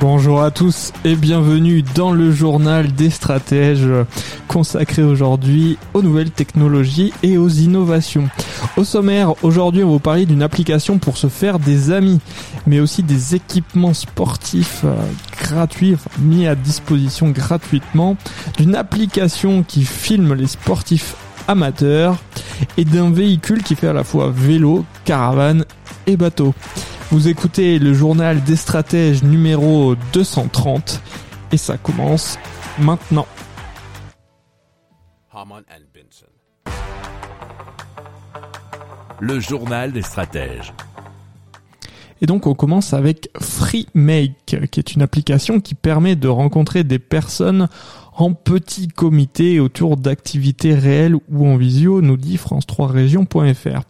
Bonjour à tous et bienvenue dans le journal des stratèges consacré aujourd'hui aux nouvelles technologies et aux innovations. Au sommaire, aujourd'hui on va vous parler d'une application pour se faire des amis, mais aussi des équipements sportifs euh, gratuits, mis à disposition gratuitement, d'une application qui filme les sportifs amateurs et d'un véhicule qui fait à la fois vélo, caravane et bateau. Vous écoutez le journal des stratèges numéro 230 et ça commence maintenant. Le journal des stratèges. Et donc on commence avec FreeMake, qui est une application qui permet de rencontrer des personnes en petit comité autour d'activités réelles ou en visio, nous dit france3région.fr.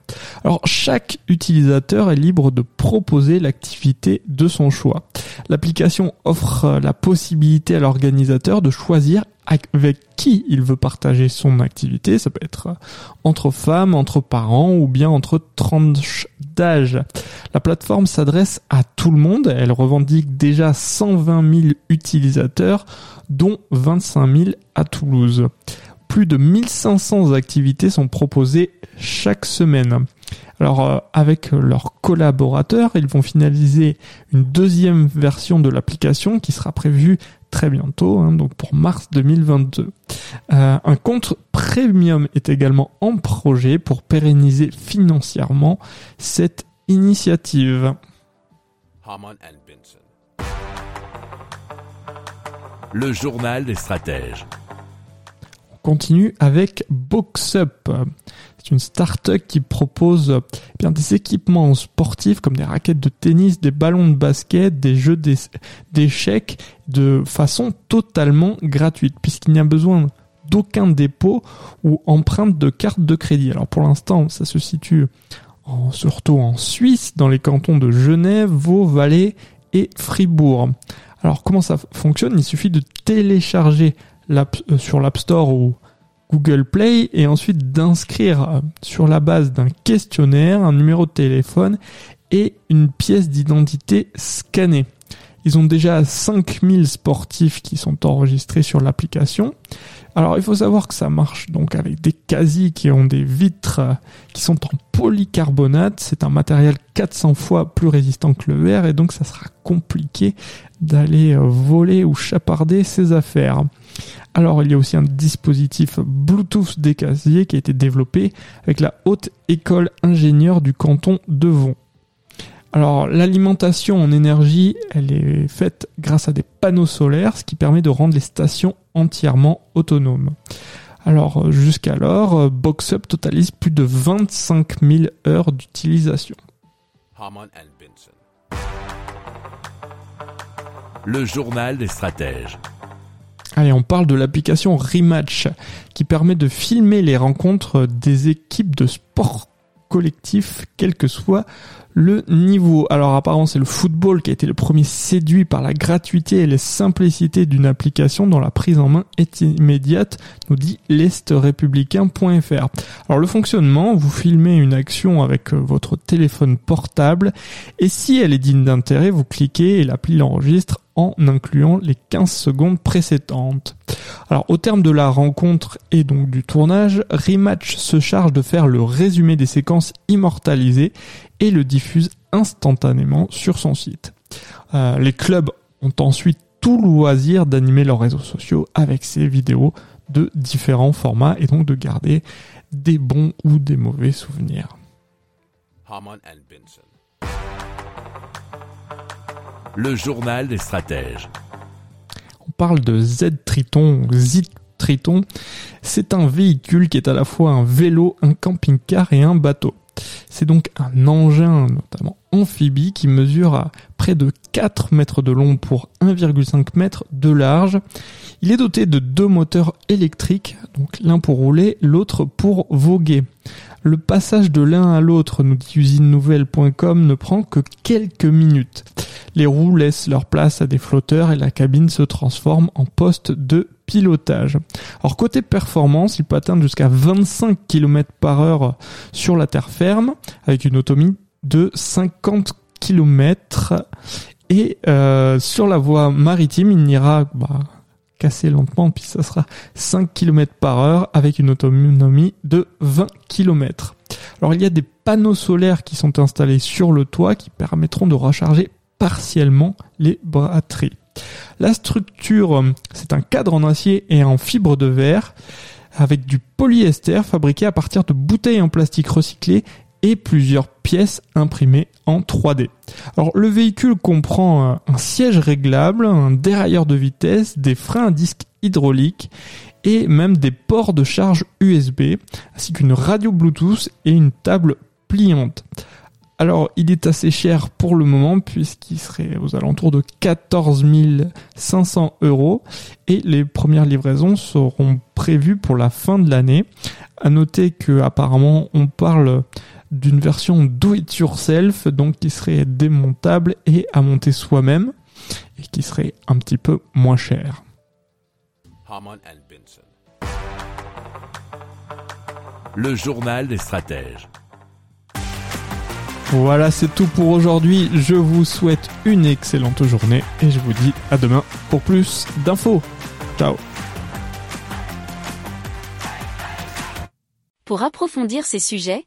Alors chaque utilisateur est libre de proposer l'activité de son choix. L'application offre la possibilité à l'organisateur de choisir avec qui il veut partager son activité. Ça peut être entre femmes, entre parents ou bien entre tranches d'âge. La plateforme s'adresse à tout le monde. Elle revendique déjà 120 000 utilisateurs, dont 25 000 à Toulouse. Plus de 1500 activités sont proposées chaque semaine. Alors euh, avec leurs collaborateurs, ils vont finaliser une deuxième version de l'application qui sera prévue très bientôt, hein, donc pour mars 2022. Euh, un compte premium est également en projet pour pérenniser financièrement cette initiative. Le journal des stratèges. On continue avec BoxUp. C'est une start-up qui propose eh bien, des équipements sportifs comme des raquettes de tennis, des ballons de basket, des jeux d'échecs de façon totalement gratuite puisqu'il n'y a besoin d'aucun dépôt ou empreinte de carte de crédit. Alors pour l'instant, ça se situe en- surtout en Suisse, dans les cantons de Genève, Vaud, Valais et Fribourg. Alors comment ça fonctionne? Il suffit de télécharger sur l'App Store ou Google Play et ensuite d'inscrire euh, sur la base d'un questionnaire, un numéro de téléphone et une pièce d'identité scannée. Ils ont déjà 5000 sportifs qui sont enregistrés sur l'application. Alors il faut savoir que ça marche donc avec des casiers qui ont des vitres euh, qui sont en polycarbonate. C'est un matériel 400 fois plus résistant que le verre et donc ça sera compliqué d'aller euh, voler ou chaparder ses affaires. Alors il y a aussi un dispositif Bluetooth des casiers qui a été développé avec la haute école ingénieure du canton de Vaud. Alors l'alimentation en énergie, elle est faite grâce à des panneaux solaires, ce qui permet de rendre les stations entièrement autonomes. Alors jusqu'alors, BoxUp totalise plus de 25 000 heures d'utilisation. Le journal des stratèges. Allez, on parle de l'application Rematch qui permet de filmer les rencontres des équipes de sport collectif, quel que soit le niveau. Alors apparemment c'est le football qui a été le premier séduit par la gratuité et la simplicité d'une application dont la prise en main est immédiate, nous dit l'estrépublicain.fr. Alors le fonctionnement, vous filmez une action avec euh, votre téléphone portable et si elle est digne d'intérêt, vous cliquez et l'appli l'enregistre en incluant les 15 secondes précédentes. Au terme de la rencontre et donc du tournage, Rematch se charge de faire le résumé des séquences immortalisées et le diffuse instantanément sur son site. Euh, les clubs ont ensuite tout loisir d'animer leurs réseaux sociaux avec ces vidéos de différents formats et donc de garder des bons ou des mauvais souvenirs. Le journal des stratèges. On parle de Z-Triton, Z-Triton. C'est un véhicule qui est à la fois un vélo, un camping-car et un bateau. C'est donc un engin notamment amphibie qui mesure à de 4 mètres de long pour 1,5 mètre de large. Il est doté de deux moteurs électriques, donc l'un pour rouler, l'autre pour voguer. Le passage de l'un à l'autre, nous dit usinenouvelle.com, ne prend que quelques minutes. Les roues laissent leur place à des flotteurs et la cabine se transforme en poste de pilotage. Alors côté performance, il peut atteindre jusqu'à 25 km par heure sur la terre ferme avec une autonomie de 50 et euh, sur la voie maritime, il n'ira bah, casser lentement puis ça sera 5 km par heure avec une autonomie de 20 km. Alors il y a des panneaux solaires qui sont installés sur le toit qui permettront de recharger partiellement les batteries. La structure, c'est un cadre en acier et en fibre de verre avec du polyester fabriqué à partir de bouteilles en plastique recyclées et plusieurs pièces imprimées en 3D. Alors le véhicule comprend un siège réglable, un dérailleur de vitesse, des freins à disque hydrauliques et même des ports de charge USB, ainsi qu'une radio Bluetooth et une table pliante. Alors, il est assez cher pour le moment puisqu'il serait aux alentours de 14 500 euros et les premières livraisons seront prévues pour la fin de l'année. À noter que apparemment on parle d'une version do it yourself donc qui serait démontable et à monter soi-même et qui serait un petit peu moins cher. Le journal des stratèges. Voilà, c'est tout pour aujourd'hui. Je vous souhaite une excellente journée et je vous dis à demain pour plus d'infos. Ciao. Pour approfondir ces sujets,